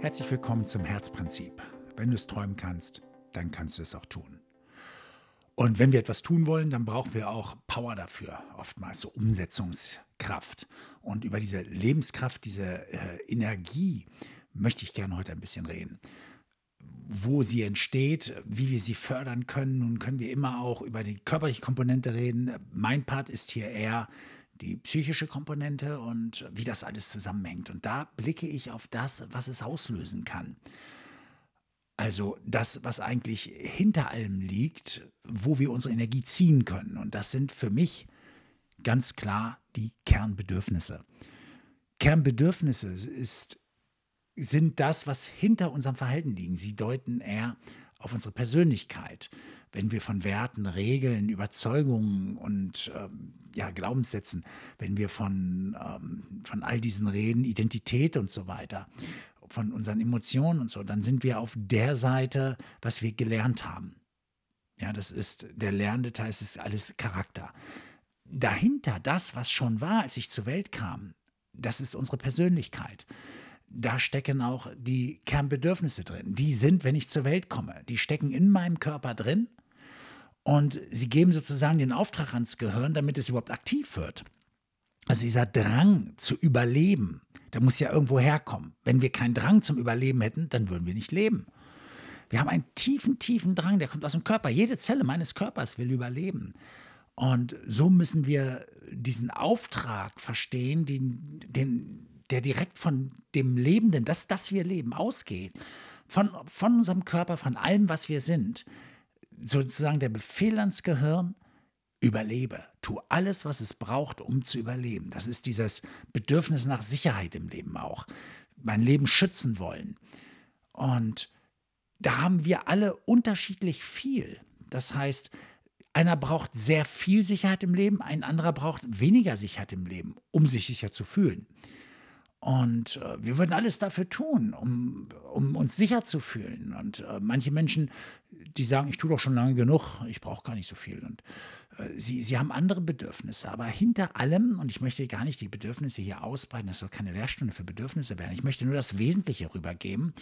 Herzlich willkommen zum Herzprinzip. Wenn du es träumen kannst, dann kannst du es auch tun. Und wenn wir etwas tun wollen, dann brauchen wir auch Power dafür, oftmals so Umsetzungskraft. Und über diese Lebenskraft, diese äh, Energie möchte ich gerne heute ein bisschen reden. Wo sie entsteht, wie wir sie fördern können. Nun können wir immer auch über die körperliche Komponente reden. Mein Part ist hier eher die psychische Komponente und wie das alles zusammenhängt. Und da blicke ich auf das, was es auslösen kann. Also das, was eigentlich hinter allem liegt, wo wir unsere Energie ziehen können. Und das sind für mich ganz klar die Kernbedürfnisse. Kernbedürfnisse ist, sind das, was hinter unserem Verhalten liegen. Sie deuten eher auf unsere Persönlichkeit. Wenn wir von Werten, Regeln, Überzeugungen und ähm, ja, Glaubenssätzen, wenn wir von, ähm, von all diesen reden, Identität und so weiter, von unseren Emotionen und so, dann sind wir auf der Seite, was wir gelernt haben. Ja, das ist der lernende Teil, es ist alles Charakter. Dahinter, das, was schon war, als ich zur Welt kam, das ist unsere Persönlichkeit. Da stecken auch die Kernbedürfnisse drin. Die sind, wenn ich zur Welt komme, die stecken in meinem Körper drin und sie geben sozusagen den Auftrag ans Gehirn, damit es überhaupt aktiv wird. Also dieser Drang zu überleben, der muss ja irgendwo herkommen. Wenn wir keinen Drang zum Überleben hätten, dann würden wir nicht leben. Wir haben einen tiefen, tiefen Drang, der kommt aus dem Körper. Jede Zelle meines Körpers will überleben. Und so müssen wir diesen Auftrag verstehen, den, den, der direkt von dem Lebenden, das, das wir leben, ausgeht. Von, von unserem Körper, von allem, was wir sind. Sozusagen der Befehl ans Gehirn, überlebe. Tu alles, was es braucht, um zu überleben. Das ist dieses Bedürfnis nach Sicherheit im Leben auch. Mein Leben schützen wollen. Und da haben wir alle unterschiedlich viel. Das heißt, einer braucht sehr viel Sicherheit im Leben, ein anderer braucht weniger Sicherheit im Leben, um sich sicher zu fühlen. Und äh, wir würden alles dafür tun, um, um uns sicher zu fühlen. Und äh, manche Menschen, die sagen, ich tue doch schon lange genug, ich brauche gar nicht so viel. Und äh, sie, sie haben andere Bedürfnisse. Aber hinter allem, und ich möchte gar nicht die Bedürfnisse hier ausbreiten, das soll keine Lehrstunde für Bedürfnisse werden. Ich möchte nur das Wesentliche rübergeben,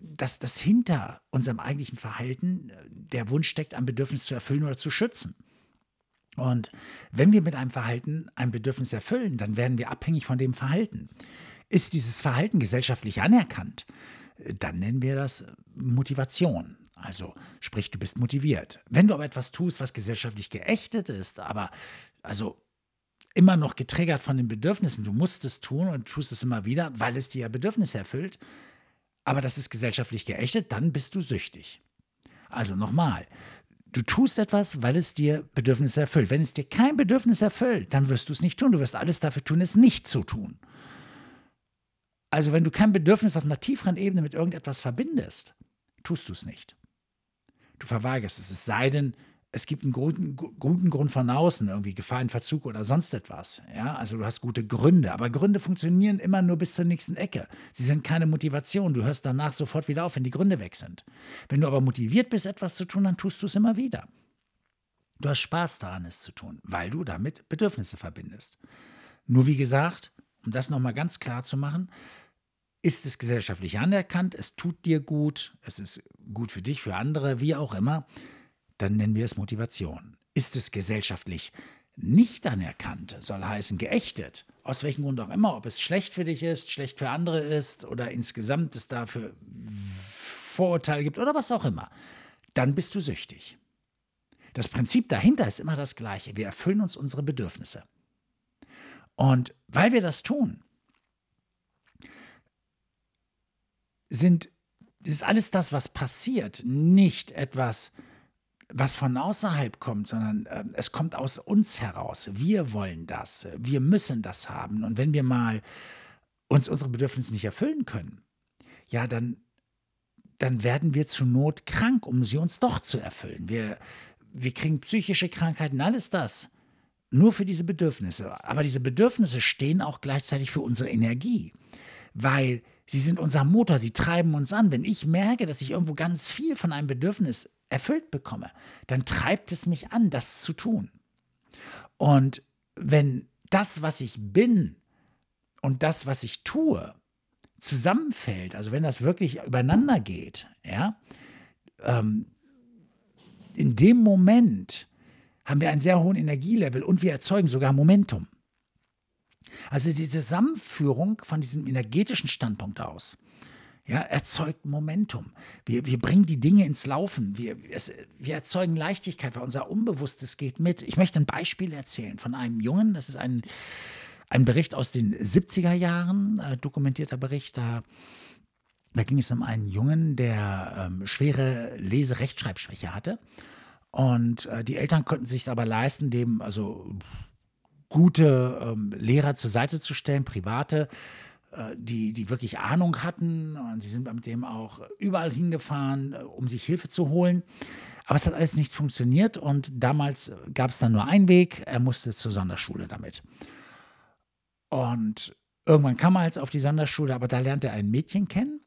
dass das hinter unserem eigentlichen Verhalten äh, der Wunsch steckt, ein Bedürfnis zu erfüllen oder zu schützen. Und wenn wir mit einem Verhalten ein Bedürfnis erfüllen, dann werden wir abhängig von dem Verhalten. Ist dieses Verhalten gesellschaftlich anerkannt, dann nennen wir das Motivation. Also sprich, du bist motiviert. Wenn du aber etwas tust, was gesellschaftlich geächtet ist, aber also immer noch getriggert von den Bedürfnissen, du musst es tun und tust es immer wieder, weil es dir ja Bedürfnisse erfüllt, aber das ist gesellschaftlich geächtet, dann bist du süchtig. Also nochmal, du tust etwas, weil es dir Bedürfnisse erfüllt. Wenn es dir kein Bedürfnis erfüllt, dann wirst du es nicht tun. Du wirst alles dafür tun, es nicht zu tun. Also wenn du kein Bedürfnis auf einer tieferen Ebene mit irgendetwas verbindest, tust du es nicht. Du verweigerst es. Es sei denn, es gibt einen guten, guten Grund von außen, irgendwie Gefahr in Verzug oder sonst etwas. Ja, also du hast gute Gründe. Aber Gründe funktionieren immer nur bis zur nächsten Ecke. Sie sind keine Motivation. Du hörst danach sofort wieder auf, wenn die Gründe weg sind. Wenn du aber motiviert bist, etwas zu tun, dann tust du es immer wieder. Du hast Spaß daran, es zu tun, weil du damit Bedürfnisse verbindest. Nur wie gesagt, um das nochmal ganz klar zu machen, ist es gesellschaftlich anerkannt, es tut dir gut, es ist gut für dich, für andere, wie auch immer, dann nennen wir es Motivation. Ist es gesellschaftlich nicht anerkannt, soll heißen geächtet, aus welchem Grund auch immer, ob es schlecht für dich ist, schlecht für andere ist oder insgesamt es dafür Vorurteile gibt oder was auch immer, dann bist du süchtig. Das Prinzip dahinter ist immer das gleiche. Wir erfüllen uns unsere Bedürfnisse. Und weil wir das tun, sind, ist alles das, was passiert, nicht etwas, was von außerhalb kommt, sondern äh, es kommt aus uns heraus. Wir wollen das, wir müssen das haben. Und wenn wir mal uns unsere Bedürfnisse nicht erfüllen können, ja, dann, dann werden wir zur Not krank, um sie uns doch zu erfüllen. Wir, wir kriegen psychische Krankheiten, alles das nur für diese Bedürfnisse. Aber diese Bedürfnisse stehen auch gleichzeitig für unsere Energie, weil sie sind unser Motor, sie treiben uns an. Wenn ich merke, dass ich irgendwo ganz viel von einem Bedürfnis erfüllt bekomme, dann treibt es mich an, das zu tun. Und wenn das, was ich bin und das, was ich tue, zusammenfällt, also wenn das wirklich übereinander geht, ja, ähm, in dem Moment haben wir einen sehr hohen Energielevel und wir erzeugen sogar Momentum. Also die Zusammenführung von diesem energetischen Standpunkt aus ja, erzeugt Momentum. Wir, wir bringen die Dinge ins Laufen. Wir, es, wir erzeugen Leichtigkeit, weil unser Unbewusstes geht mit. Ich möchte ein Beispiel erzählen von einem Jungen, das ist ein, ein Bericht aus den 70er Jahren, äh, dokumentierter Bericht. Da, da ging es um einen Jungen, der ähm, schwere Lese-Rechtschreibschwäche hatte. Und äh, die Eltern konnten sich aber leisten, dem also gute ähm, Lehrer zur Seite zu stellen, private, äh, die, die wirklich Ahnung hatten. Und sie sind mit dem auch überall hingefahren, äh, um sich Hilfe zu holen. Aber es hat alles nichts funktioniert und damals gab es dann nur einen Weg, er musste zur Sonderschule damit. Und irgendwann kam er jetzt auf die Sonderschule, aber da lernte er ein Mädchen kennen.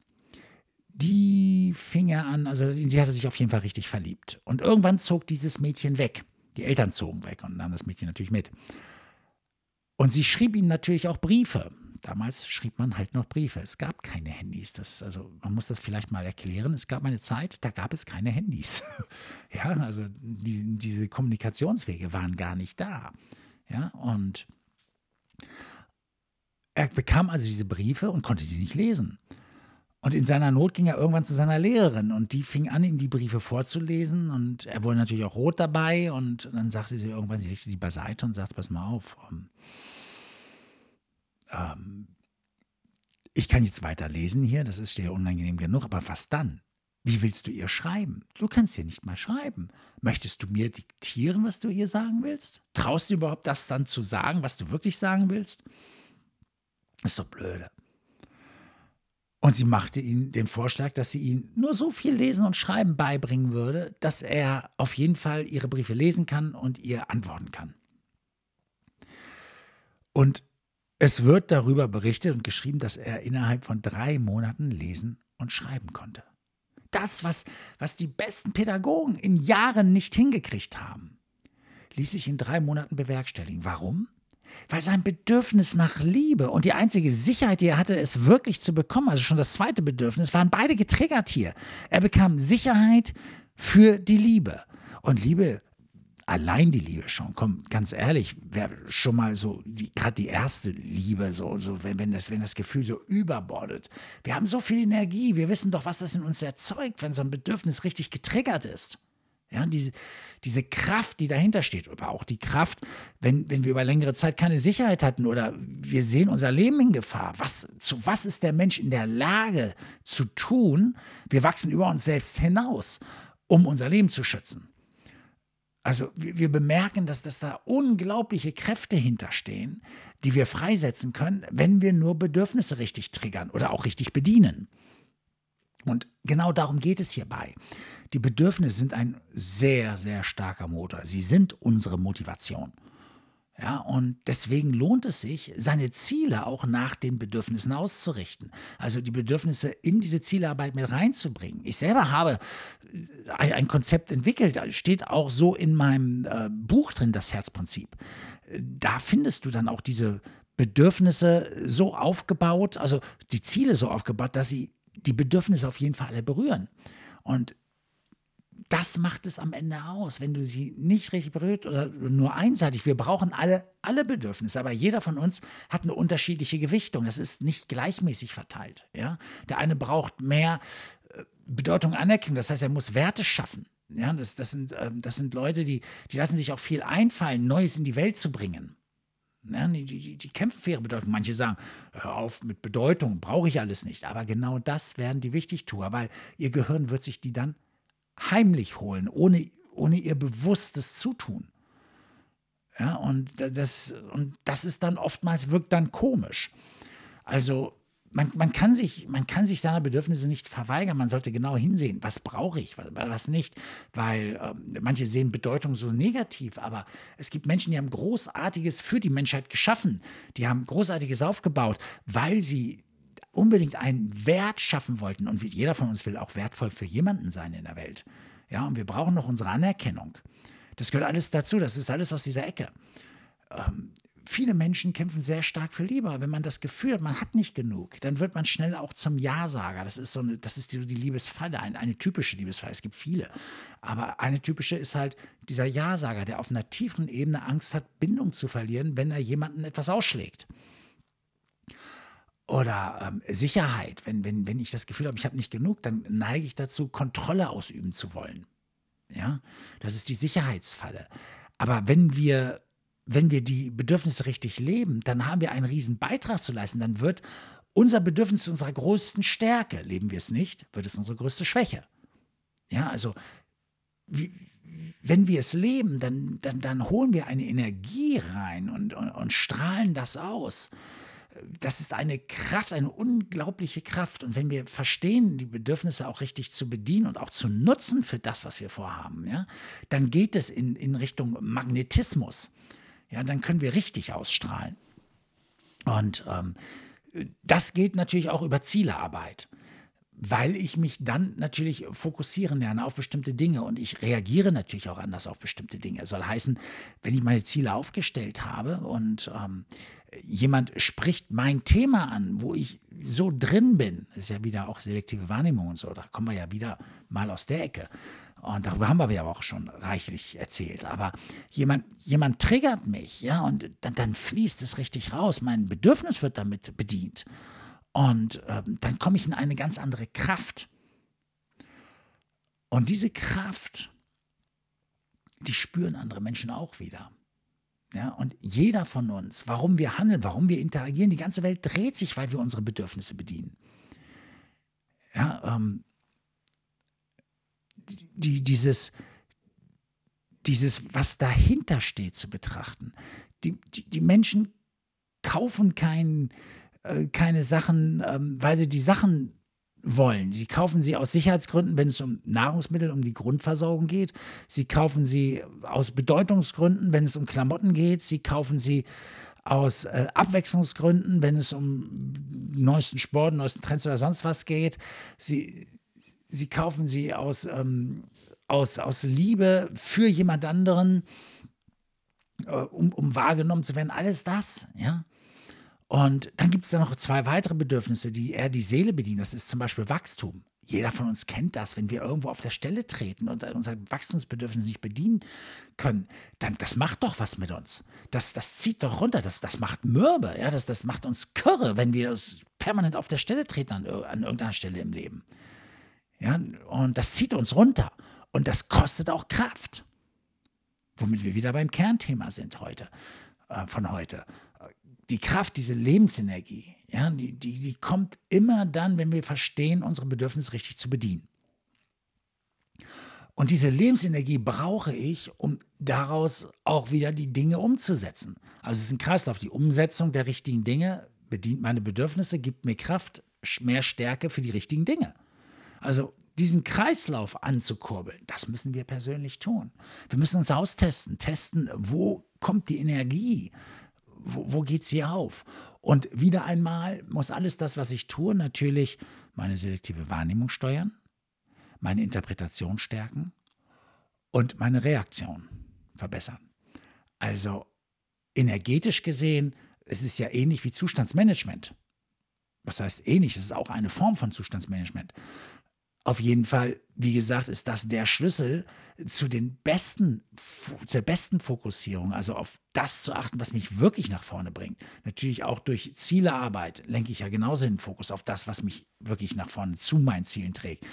Die fing er an, also die hatte sich auf jeden Fall richtig verliebt. Und irgendwann zog dieses Mädchen weg. Die Eltern zogen weg und nahmen das Mädchen natürlich mit. Und sie schrieb ihm natürlich auch Briefe. Damals schrieb man halt noch Briefe. Es gab keine Handys. Das, also man muss das vielleicht mal erklären. Es gab eine Zeit, da gab es keine Handys. ja, also die, diese Kommunikationswege waren gar nicht da. Ja, und er bekam also diese Briefe und konnte sie nicht lesen. Und in seiner Not ging er irgendwann zu seiner Lehrerin und die fing an, ihm die Briefe vorzulesen und er wurde natürlich auch rot dabei und dann sagte sie irgendwann, sie legte die beiseite und sagte, pass mal auf, ähm, ich kann jetzt weiterlesen hier, das ist dir unangenehm genug, aber was dann? Wie willst du ihr schreiben? Du kannst ihr nicht mal schreiben. Möchtest du mir diktieren, was du ihr sagen willst? Traust du überhaupt das dann zu sagen, was du wirklich sagen willst? ist doch blöde. Und sie machte ihm den Vorschlag, dass sie ihm nur so viel Lesen und Schreiben beibringen würde, dass er auf jeden Fall ihre Briefe lesen kann und ihr antworten kann. Und es wird darüber berichtet und geschrieben, dass er innerhalb von drei Monaten lesen und schreiben konnte. Das, was, was die besten Pädagogen in Jahren nicht hingekriegt haben, ließ sich in drei Monaten bewerkstelligen. Warum? Weil sein Bedürfnis nach Liebe und die einzige Sicherheit, die er hatte, es wirklich zu bekommen, also schon das zweite Bedürfnis, waren beide getriggert hier. Er bekam Sicherheit für die Liebe. Und Liebe allein die Liebe schon, komm, ganz ehrlich, wäre schon mal so, gerade die erste Liebe, so, so wenn, wenn, das, wenn das Gefühl so überbordet. Wir haben so viel Energie, wir wissen doch, was das in uns erzeugt, wenn so ein Bedürfnis richtig getriggert ist. Ja, diese, diese Kraft, die dahinter steht, aber auch die Kraft, wenn, wenn wir über längere Zeit keine Sicherheit hatten oder wir sehen unser Leben in Gefahr. Was, zu was ist der Mensch in der Lage zu tun? Wir wachsen über uns selbst hinaus, um unser Leben zu schützen. Also wir, wir bemerken, dass, dass da unglaubliche Kräfte hinterstehen, die wir freisetzen können, wenn wir nur Bedürfnisse richtig triggern oder auch richtig bedienen. Und genau darum geht es hierbei. Die Bedürfnisse sind ein sehr, sehr starker Motor. Sie sind unsere Motivation. Ja, und deswegen lohnt es sich, seine Ziele auch nach den Bedürfnissen auszurichten. Also die Bedürfnisse in diese Zielarbeit mit reinzubringen. Ich selber habe äh, ein, Konzept entwickelt, steht auch so in meinem äh, Buch drin, das Herzprinzip. Da findest du dann auch diese Bedürfnisse so aufgebaut, also die Ziele so aufgebaut, dass sie die Bedürfnisse auf jeden Fall alle berühren. Und das macht es am Ende aus, wenn du sie nicht richtig berührt oder nur einseitig. Wir brauchen alle, alle Bedürfnisse, aber jeder von uns hat eine unterschiedliche Gewichtung. Das ist nicht gleichmäßig verteilt. Ja? Der eine braucht mehr äh, Bedeutung Anerkennung, das heißt, er muss Werte schaffen. Ja, das, das, sind, ähm, das sind Leute, die, die lassen sich auch viel einfallen, Neues in die Welt zu bringen. Ja, die, die, die kämpfen für ihre Bedeutung. Manche sagen, hör auf mit Bedeutung, brauche ich alles nicht. Aber genau das werden die Wichtigtuer, weil ihr Gehirn wird sich die dann heimlich holen, ohne, ohne ihr bewusstes Zutun. Ja, und das, und das ist dann oftmals, wirkt dann komisch. Also man, man, kann sich, man kann sich seiner Bedürfnisse nicht verweigern. Man sollte genau hinsehen, was brauche ich, was, was nicht. Weil äh, manche sehen Bedeutung so negativ, aber es gibt Menschen, die haben Großartiges für die Menschheit geschaffen. Die haben Großartiges aufgebaut, weil sie unbedingt einen Wert schaffen wollten. Und jeder von uns will auch wertvoll für jemanden sein in der Welt. Ja, und wir brauchen noch unsere Anerkennung. Das gehört alles dazu. Das ist alles aus dieser Ecke. Ähm, viele Menschen kämpfen sehr stark für Liebe. Wenn man das Gefühl hat, man hat nicht genug, dann wird man schnell auch zum Ja-Sager. Das ist so eine, das ist die, die Liebesfalle, eine, eine typische Liebesfalle. Es gibt viele. Aber eine typische ist halt dieser Ja-Sager, der auf einer tieferen Ebene Angst hat, Bindung zu verlieren, wenn er jemanden etwas ausschlägt. Oder ähm, Sicherheit. Wenn, wenn, wenn ich das Gefühl habe, ich habe nicht genug, dann neige ich dazu, Kontrolle ausüben zu wollen. Ja, das ist die Sicherheitsfalle. Aber wenn wir wenn wir die Bedürfnisse richtig leben, dann haben wir einen riesen Beitrag zu leisten. Dann wird unser Bedürfnis zu unserer größten Stärke. Leben wir es nicht, wird es unsere größte Schwäche. Ja, also wie, wenn wir es leben, dann, dann, dann holen wir eine Energie rein und, und, und strahlen das aus. Das ist eine Kraft, eine unglaubliche Kraft. Und wenn wir verstehen, die Bedürfnisse auch richtig zu bedienen und auch zu nutzen für das, was wir vorhaben, ja, dann geht es in, in Richtung Magnetismus ja, dann können wir richtig ausstrahlen. Und ähm, das geht natürlich auch über Zielearbeit, weil ich mich dann natürlich fokussieren lerne auf bestimmte Dinge und ich reagiere natürlich auch anders auf bestimmte Dinge. Das soll heißen, wenn ich meine Ziele aufgestellt habe und ähm, jemand spricht mein Thema an, wo ich so drin bin, ist ja wieder auch selektive Wahrnehmung und so, da kommen wir ja wieder mal aus der Ecke. Und darüber haben wir ja auch schon reichlich erzählt. Aber jemand, jemand triggert mich, ja, und dann, dann fließt es richtig raus. Mein Bedürfnis wird damit bedient. Und ähm, dann komme ich in eine ganz andere Kraft. Und diese Kraft, die spüren andere Menschen auch wieder. Ja, und jeder von uns, warum wir handeln, warum wir interagieren, die ganze Welt dreht sich, weil wir unsere Bedürfnisse bedienen. Ja, ähm, die, dieses, dieses, was dahinter steht, zu betrachten. Die, die, die Menschen kaufen kein, äh, keine Sachen, ähm, weil sie die Sachen wollen. Sie kaufen sie aus Sicherheitsgründen, wenn es um Nahrungsmittel, um die Grundversorgung geht. Sie kaufen sie aus Bedeutungsgründen, wenn es um Klamotten geht. Sie kaufen sie aus äh, Abwechslungsgründen, wenn es um neuesten Sport, neuesten Trends oder sonst was geht. Sie, sie kaufen sie aus, ähm, aus, aus Liebe für jemand anderen, äh, um, um wahrgenommen zu werden. Alles das, ja. Und dann gibt es da noch zwei weitere Bedürfnisse, die eher die Seele bedienen. Das ist zum Beispiel Wachstum. Jeder von uns kennt das, wenn wir irgendwo auf der Stelle treten und unser Wachstumsbedürfnis nicht bedienen können, dann das macht doch was mit uns. Das, das zieht doch runter, das, das macht mürbe, ja, das, das macht uns Körre, wenn wir permanent auf der Stelle treten an, an irgendeiner Stelle im Leben. Ja, und das zieht uns runter. Und das kostet auch Kraft. Womit wir wieder beim Kernthema sind heute, äh, von heute. Die Kraft, diese Lebensenergie, ja, die, die, die kommt immer dann, wenn wir verstehen, unsere Bedürfnisse richtig zu bedienen. Und diese Lebensenergie brauche ich, um daraus auch wieder die Dinge umzusetzen. Also es ist ein Kreislauf. Die Umsetzung der richtigen Dinge bedient meine Bedürfnisse, gibt mir Kraft, mehr Stärke für die richtigen Dinge. Also diesen Kreislauf anzukurbeln, das müssen wir persönlich tun. Wir müssen uns austesten, testen, wo kommt die Energie, wo, wo geht sie auf. Und wieder einmal muss alles das, was ich tue, natürlich meine selektive Wahrnehmung steuern, meine Interpretation stärken und meine Reaktion verbessern. Also energetisch gesehen, es ist ja ähnlich wie Zustandsmanagement. Was heißt ähnlich? Es ist auch eine Form von Zustandsmanagement. Auf jeden Fall, wie gesagt, ist das der Schlüssel zu den besten, zur besten Fokussierung, also auf das zu achten, was mich wirklich nach vorne bringt. Natürlich auch durch Zielearbeit lenke ich ja genauso den Fokus auf das, was mich wirklich nach vorne zu meinen Zielen trägt.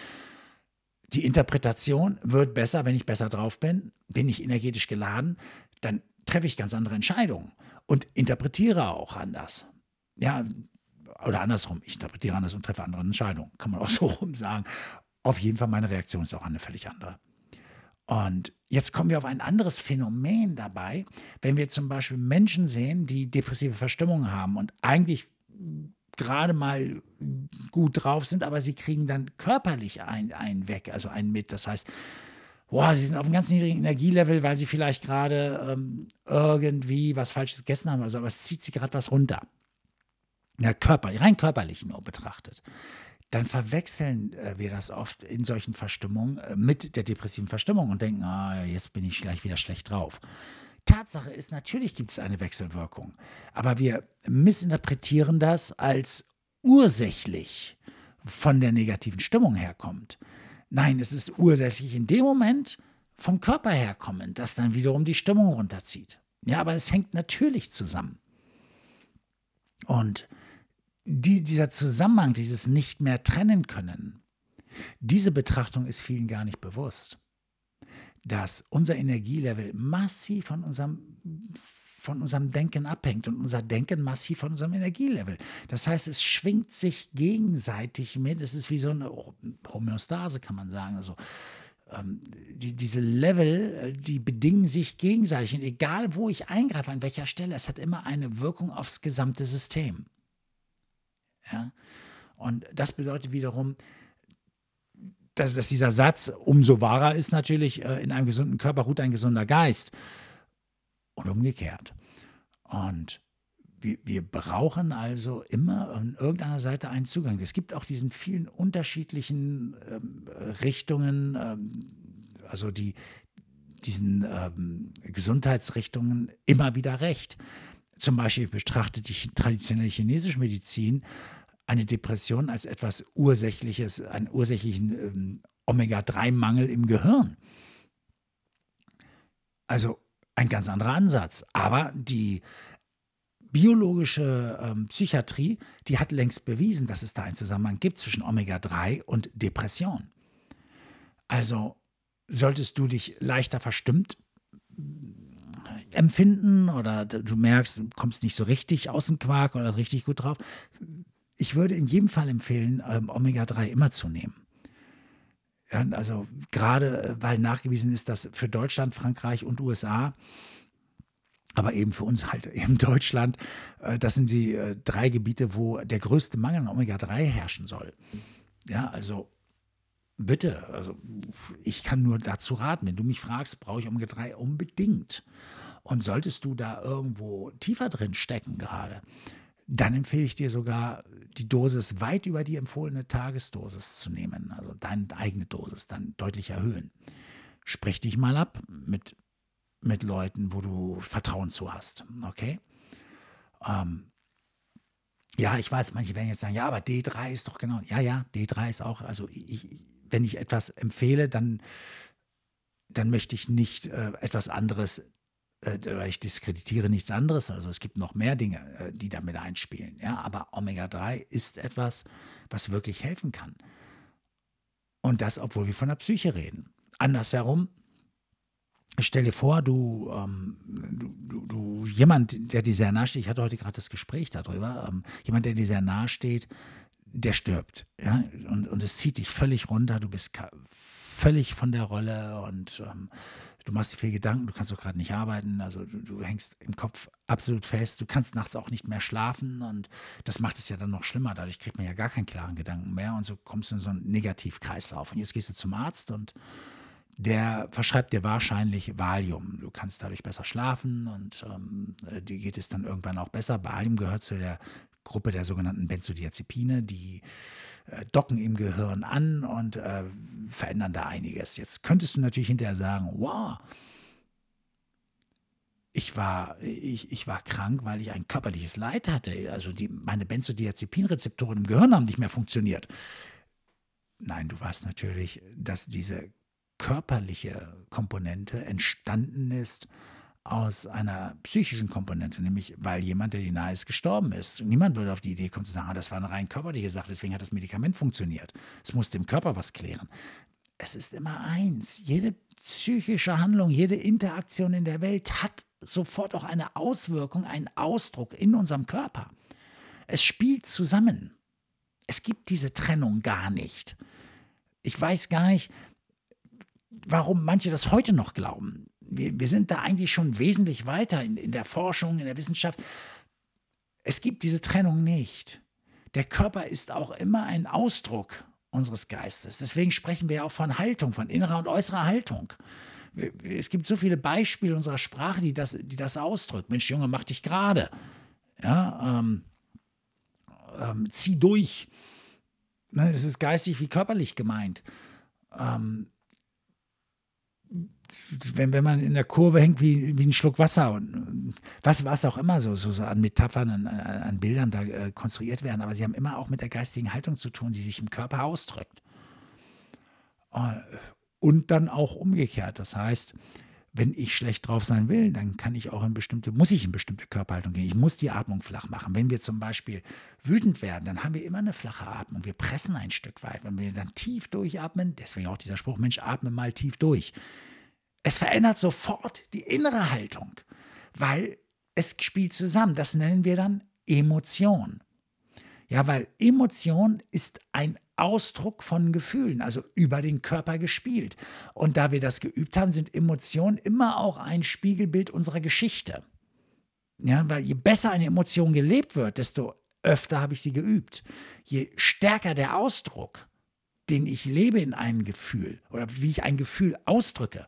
Die Interpretation wird besser, wenn ich besser drauf bin. Bin ich energetisch geladen, dann treffe ich ganz andere Entscheidungen und interpretiere auch anders. Ja, oder andersrum, ich interpretiere anders und treffe andere Entscheidungen, kann man auch so rum sagen. Auf jeden Fall, meine Reaktion ist auch eine völlig andere. Und jetzt kommen wir auf ein anderes Phänomen dabei, wenn wir zum Beispiel Menschen sehen, die depressive Verstimmung haben und eigentlich gerade mal gut drauf sind, aber sie kriegen dann körperlich einen, einen weg, also einen mit. Das heißt, boah, sie sind auf einem ganz niedrigen Energielevel, weil sie vielleicht gerade ähm, irgendwie was Falsches gegessen haben oder so, aber es zieht sie gerade was runter. Ja, körperlich, rein körperlich nur betrachtet, dann verwechseln äh, wir das oft in solchen Verstimmungen äh, mit der depressiven Verstimmung und denken, ah, jetzt bin ich gleich wieder schlecht drauf. Tatsache ist, natürlich gibt es eine Wechselwirkung, aber wir missinterpretieren das als ursächlich von der negativen Stimmung herkommt. Nein, es ist ursächlich in dem Moment vom Körper herkommend, das dann wiederum die Stimmung runterzieht. Ja, aber es hängt natürlich zusammen. Und die, dieser Zusammenhang, dieses nicht mehr trennen können, diese Betrachtung ist vielen gar nicht bewusst, dass unser Energielevel massiv von unserem von unserem Denken abhängt und unser Denken massiv von unserem Energielevel. Das heißt, es schwingt sich gegenseitig mit. Es ist wie so eine Homöostase, kann man sagen. Also ähm, die, diese Level, äh, die bedingen sich gegenseitig. Und egal, wo ich eingreife, an welcher Stelle, es hat immer eine Wirkung aufs gesamte System. Ja? Und das bedeutet wiederum, dass, dass dieser Satz umso wahrer ist natürlich, äh, in einem gesunden Körper ruht ein gesunder Geist und umgekehrt. Und wir, wir, brauchen also immer an irgendeiner Seite einen Zugang. Es gibt auch diesen vielen unterschiedlichen ähm, Richtungen, ähm, also die diesen ähm, Gesundheitsrichtungen immer wieder recht. Zum Beispiel betrachtet die traditionelle chinesische Medizin eine Depression als etwas Ursächliches, einen ursächlichen ähm, Omega-3-Mangel im Gehirn. Also ein ganz anderer Ansatz. Aber die biologische ähm, Psychiatrie, die hat längst bewiesen, dass es da einen Zusammenhang gibt zwischen Omega-3 und Depression. Also solltest du dich leichter verstimmt empfinden oder du merkst, du kommst nicht so richtig aus dem Quark oder richtig gut drauf. Ich würde in jedem Fall empfehlen, ähm, Omega-3 immer zu nehmen. Ja, also gerade äh, weil nachgewiesen ist, dass für Deutschland, Frankreich und USA, aber eben für uns halt eben Deutschland, äh, das sind die äh, drei Gebiete, wo der größte Mangel an Omega-3 herrschen soll. Ja, also bitte, also ich kann nur dazu raten, wenn du mich fragst, brauche ich Omega-3 unbedingt. Und solltest du da irgendwo tiefer drin stecken gerade, dann empfehle ich dir sogar, die Dosis weit über die empfohlene Tagesdosis zu nehmen, also deine eigene Dosis dann deutlich erhöhen. Sprich dich mal ab mit, mit Leuten, wo du Vertrauen zu hast, okay? Ähm, ja, ich weiß, manche werden jetzt sagen, ja, aber D3 ist doch genau, ja, ja, D3 ist auch, also ich, wenn ich etwas empfehle, dann, dann möchte ich nicht äh, etwas anderes ich diskreditiere nichts anderes, also es gibt noch mehr Dinge, äh, die damit einspielen. Ja, aber Omega-3 ist etwas, was wirklich helfen kann. Und das, obwohl wir von der Psyche reden. Andersherum, stell dir vor, du, ähm, du, du, jemand, der dir sehr nahe steht, ich hatte heute gerade das Gespräch darüber, ähm, jemand, der dir sehr nahe steht, der stirbt. Ja? Und, und es zieht dich völlig runter, du bist völlig von der Rolle und ähm, du machst dir viel Gedanken, du kannst auch gerade nicht arbeiten, also du, du, hängst im Kopf absolut fest, du kannst nachts auch nicht mehr schlafen und das macht es ja dann noch schlimmer, dadurch kriegt man ja gar keinen klaren Gedanken mehr und so kommst du in so einen Negativkreislauf. Und jetzt gehst du zum Arzt und der verschreibt dir wahrscheinlich Valium. Du kannst dadurch besser schlafen und ähm, dir geht es dann irgendwann auch besser. Valium gehört zu der Gruppe der sogenannten Benzodiazepine, die äh, docken im Gehirn an und äh, verändern da einiges. Jetzt könntest du natürlich hinterher sagen, wow, ich war, ich, ich war krank, weil ich ein körperliches Leid hatte. Also die, meine Benzodiazepinrezeptoren im Gehirn haben nicht mehr funktioniert. Nein, du weißt natürlich, dass diese körperliche Komponente entstanden ist aus einer psychischen Komponente, nämlich weil jemand, der dir nahe ist, gestorben ist. Niemand würde auf die Idee kommen zu sagen, ah, das war eine rein körperliche Sache, deswegen hat das Medikament funktioniert. Es muss dem Körper was klären. Es ist immer eins. Jede psychische Handlung, jede Interaktion in der Welt hat sofort auch eine Auswirkung, einen Ausdruck in unserem Körper. Es spielt zusammen. Es gibt diese Trennung gar nicht. Ich weiß gar nicht, warum manche das heute noch glauben wir, wir sind da eigentlich schon wesentlich weiter in, in der Forschung, in der Wissenschaft. Es gibt diese Trennung nicht. Der Körper ist auch immer ein Ausdruck unseres Geistes. Deswegen sprechen wir auch von Haltung, von innerer und äußerer Haltung. Es gibt so viele Beispiele unserer Sprache, die das, die das ausdrücken. Mensch, Junge, mach dich gerade. Ja, ähm, ähm, zieh durch. Ne, es ist geistig wie körperlich gemeint. Ähm, wenn, wenn man in der Kurve hängt wie, wie ein Schluck Wasser und was, was auch immer so, so, an Metaphern, an, an Bildern da äh, konstruiert werden, aber sie haben immer auch mit der geistigen Haltung zu tun, die sich im Körper ausdrückt. Äh, und dann auch umgekehrt. Das heißt, wenn ich schlecht drauf sein will, dann kann ich auch in bestimmte, muss ich in bestimmte Körperhaltung gehen. Ich muss die Atmung flach machen. Wenn wir zum Beispiel wütend werden, dann haben wir immer eine flache Atmung. Wir pressen ein Stück weit. Wenn wir dann tief durchatmen, deswegen auch dieser Spruch, Mensch, atme mal tief durch. Es verändert sofort die innere Haltung, weil es spielt zusammen. Das nennen wir dann Emotion. Ja, weil Emotion ist ein Ausdruck von Gefühlen, also über den Körper gespielt. Und da wir das geübt haben, sind Emotionen immer auch ein Spiegelbild unserer Geschichte. Ja, weil je besser eine Emotion gelebt wird, desto öfter habe ich sie geübt. Je stärker der Ausdruck, den ich lebe in einem Gefühl oder wie ich ein Gefühl ausdrücke,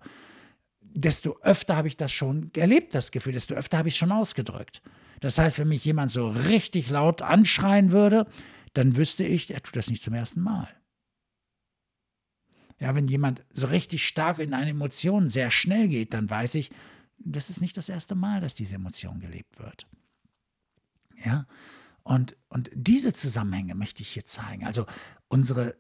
desto öfter habe ich das schon erlebt, das Gefühl, desto öfter habe ich es schon ausgedrückt. Das heißt, wenn mich jemand so richtig laut anschreien würde, dann wüsste ich, er tut das nicht zum ersten Mal. Ja, wenn jemand so richtig stark in eine Emotion sehr schnell geht, dann weiß ich, das ist nicht das erste Mal, dass diese Emotion gelebt wird. Ja, und, und diese Zusammenhänge möchte ich hier zeigen. Also unsere,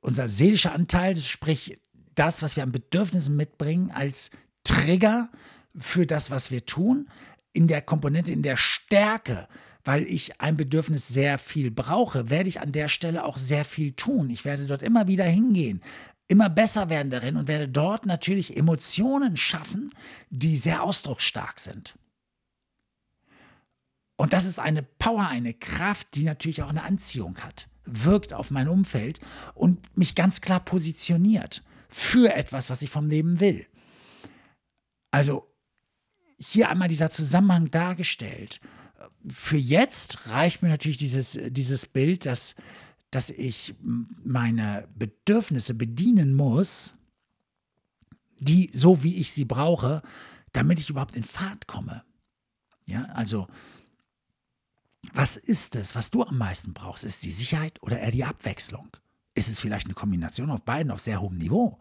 unser seelischer Anteil, sprich das, was wir an Bedürfnissen mitbringen, als Trigger für das, was wir tun, in der Komponente, in der Stärke, weil ich ein Bedürfnis sehr viel brauche, werde ich an der Stelle auch sehr viel tun. Ich werde dort immer wieder hingehen, immer besser werden darin und werde dort natürlich Emotionen schaffen, die sehr ausdrucksstark sind. Und das ist eine Power, eine Kraft, die natürlich auch eine Anziehung hat, wirkt auf mein Umfeld und mich ganz klar positioniert für etwas, was ich vom Leben will. Also hier einmal dieser Zusammenhang dargestellt. Für jetzt reicht mir natürlich dieses, dieses Bild, dass, dass ich meine Bedürfnisse bedienen muss, die so wie ich sie brauche, damit ich überhaupt in Fahrt komme. Ja, also was ist es, was du am meisten brauchst? Ist die Sicherheit oder eher die Abwechslung? Ist es vielleicht eine Kombination auf beiden auf sehr hohem Niveau?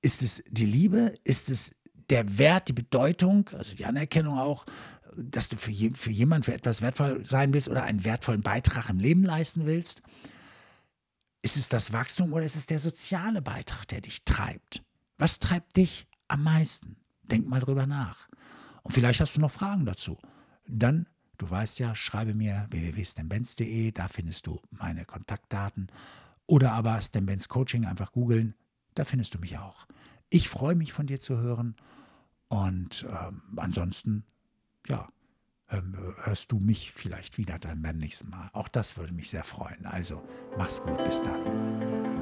Ist es die Liebe? Ist es der Wert, die Bedeutung, also die Anerkennung auch, dass du für, je, für jemanden für etwas wertvoll sein willst oder einen wertvollen Beitrag im Leben leisten willst? Ist es das Wachstum oder ist es der soziale Beitrag, der dich treibt? Was treibt dich am meisten? Denk mal drüber nach. Und vielleicht hast du noch Fragen dazu. Dann, du weißt ja, schreibe mir www.stembenz.de, da findest du meine Kontaktdaten. Oder aber Stembenz Coaching einfach googeln, da findest du mich auch. Ich freue mich von dir zu hören und ähm, ansonsten, ja, ähm, hörst du mich vielleicht wieder dann beim nächsten Mal. Auch das würde mich sehr freuen. Also, mach's gut, bis dann.